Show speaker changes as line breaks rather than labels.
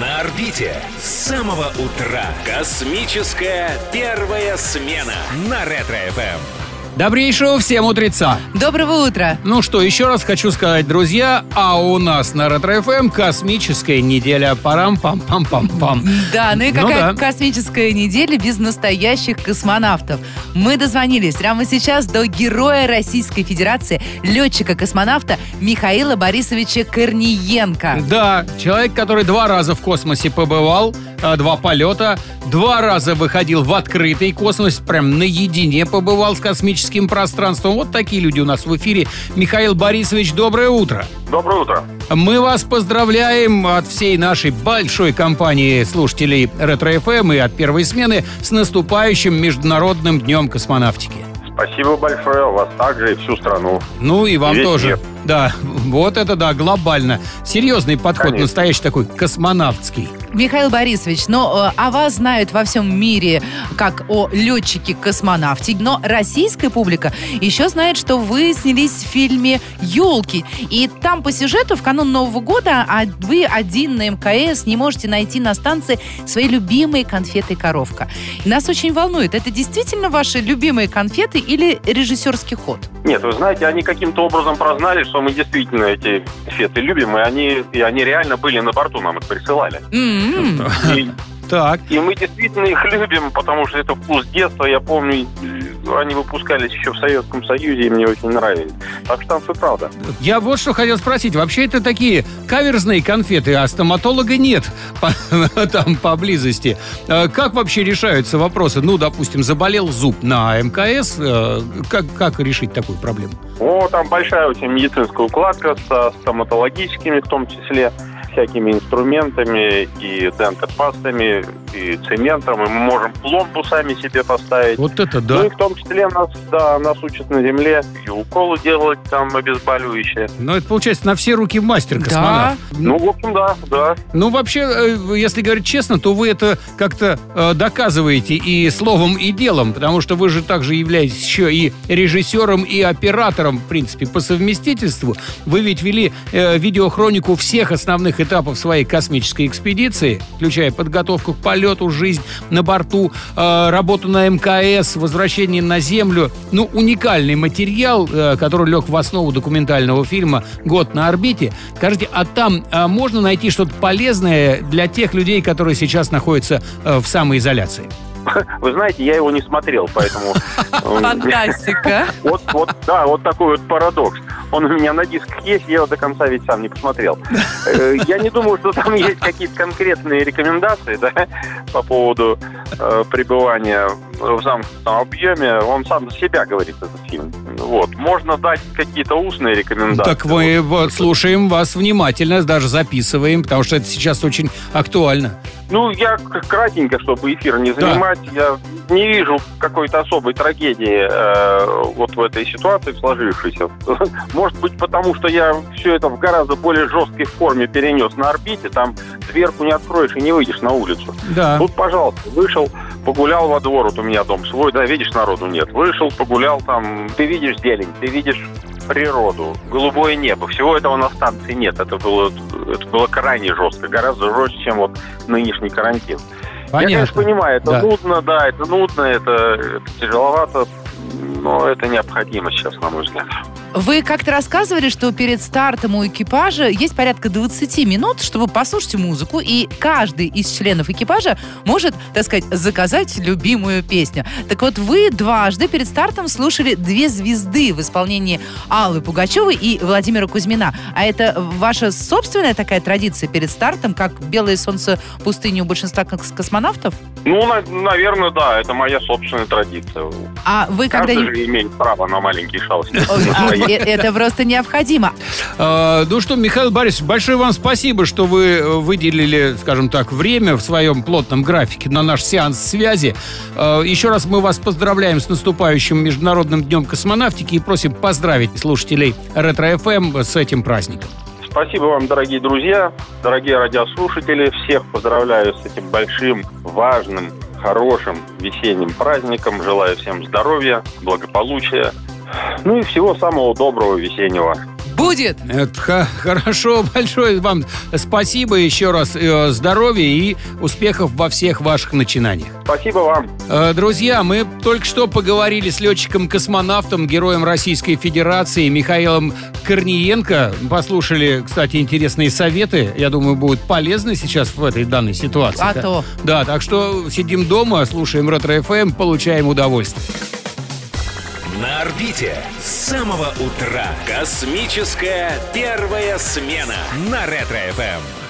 На орбите с самого утра. Космическая первая смена на Ретро-ФМ.
Добрейшего всем утреца!
Доброго утра!
Ну что, еще раз хочу сказать, друзья, а у нас на Ретро-ФМ космическая неделя. Парам-пам-пам-пам-пам.
Да, ну и ну какая ну, да. космическая неделя без настоящих космонавтов? Мы дозвонились прямо сейчас до героя Российской Федерации, летчика-космонавта Михаила Борисовича Корниенко.
Да, человек, который два раза в космосе побывал, а, два полета, два раза выходил в открытый космос, прям наедине побывал с космическим космическим пространством. Вот такие люди у нас в эфире. Михаил Борисович, доброе утро.
Доброе утро.
Мы вас поздравляем от всей нашей большой компании слушателей Ретро-ФМ и от первой смены с наступающим Международным днем космонавтики.
Спасибо большое, вас также и всю страну.
Ну и вам и тоже. Мир. Да, вот это да, глобально. Серьезный подход, Конечно. настоящий такой космонавтский.
Михаил Борисович, но э, о вас знают во всем мире как о летчике-космонавте, но российская публика еще знает, что вы снялись в фильме «Елки». И там по сюжету в канун Нового года а вы один на МКС не можете найти на станции свои любимые конфеты «Коровка». Нас очень волнует, это действительно ваши любимые конфеты или режиссерский ход?
Нет, вы знаете, они каким-то образом прознали, что мы действительно эти конфеты любим, и они, и они реально были на борту, нам их присылали.
Mm-hmm. И, так.
И мы действительно их любим, потому что это вкус детства. Я помню, они выпускались еще в Советском Союзе, и мне очень нравились. Так что там все правда.
Я вот что хотел спросить. Вообще это такие каверзные конфеты, а стоматолога нет там поблизости. А как вообще решаются вопросы? Ну, допустим, заболел зуб на МКС. Э, как, как решить такую проблему?
О, там большая очень медицинская укладка со стоматологическими в том числе всякими инструментами и дентопастами, и цементом, и мы можем пломбу сами себе поставить.
Вот это да.
Ну и в том числе нас, да, нас учат на земле и уколы делать там обезболивающие.
Ну это получается на все руки мастер космонавт.
Да. Ну, в общем, да, да.
Ну вообще, э, если говорить честно, то вы это как-то э, доказываете и словом, и делом, потому что вы же также являетесь еще и режиссером, и оператором, в принципе, по совместительству. Вы ведь вели э, видеохронику всех основных этапов своей космической экспедиции, включая подготовку к полету, жизнь на борту, э, работу на МКС, возвращение на Землю. Ну, уникальный материал, э, который лег в основу документального фильма «Год на орбите». Скажите, а там э, можно найти что-то полезное для тех людей, которые сейчас находятся э, в самоизоляции?
Вы знаете, я его не смотрел, поэтому...
Фантастика.
Вот, вот, да, вот такой вот парадокс. Он у меня на дисках есть, я его до конца ведь сам не посмотрел. Э, я не думаю, что там есть какие-то конкретные рекомендации да, по поводу э, пребывания в замкнутом объеме. Он сам за себя говорит, этот фильм. Вот. Можно дать какие-то устные рекомендации.
Так мы вот, слушаем вас внимательно, даже записываем, потому что это сейчас очень актуально.
Ну, я кратенько, чтобы эфир не занимать, да. я не вижу какой-то особой трагедии э, вот в этой ситуации сложившейся. Может быть, потому что я все это в гораздо более жесткой форме перенес на орбите, там дверку не откроешь и не выйдешь на улицу.
Да.
Тут, пожалуйста, вышел, погулял во двор, вот у меня дом свой, да, видишь, народу нет. Вышел, погулял там, ты видишь зелень, ты видишь природу, голубое небо. Всего этого на станции нет. Это было, это было крайне жестко, гораздо жестче, чем вот нынешний карантин. Понятно. Я, конечно, понимаю, это да. нудно, да, это нудно, это, это тяжеловато, но это необходимо сейчас, на мой взгляд.
Вы как-то рассказывали, что перед стартом у экипажа есть порядка 20 минут, чтобы послушать музыку, и каждый из членов экипажа может, так сказать, заказать любимую песню. Так вот, вы дважды перед стартом слушали «Две звезды» в исполнении Аллы Пугачевой и Владимира Кузьмина. А это ваша собственная такая традиция перед стартом, как «Белое солнце пустыни» у большинства космонавтов?
Ну, на, наверное, да, это моя собственная традиция.
А вы когда...
Каждый же имеет право на маленький шалости.
Э, это просто необходимо.
А, ну что, Михаил Борисович, большое вам спасибо, что вы э, выделили, скажем так, время в своем плотном графике на наш сеанс связи. А, еще раз мы вас поздравляем с наступающим Международным днем космонавтики и просим поздравить слушателей Ретро-ФМ с этим праздником.
Спасибо вам, дорогие друзья, дорогие радиослушатели. Всех поздравляю с этим большим, важным, хорошим весенним праздником. Желаю всем здоровья, благополучия, ну и всего самого доброго весеннего.
Будет.
Это хорошо, большое вам спасибо еще раз. э, Здоровья и успехов во всех ваших начинаниях.
Спасибо вам.
Э, Друзья, мы только что поговорили с летчиком-космонавтом, героем Российской Федерации Михаилом Корниенко. Послушали, кстати, интересные советы. Я думаю, будут полезны сейчас в этой данной ситуации.
А
Да.
то.
Да, так что сидим дома, слушаем Ретро-ФМ, получаем удовольствие.
На орбите с самого утра. Космическая первая смена на Ретро-ФМ.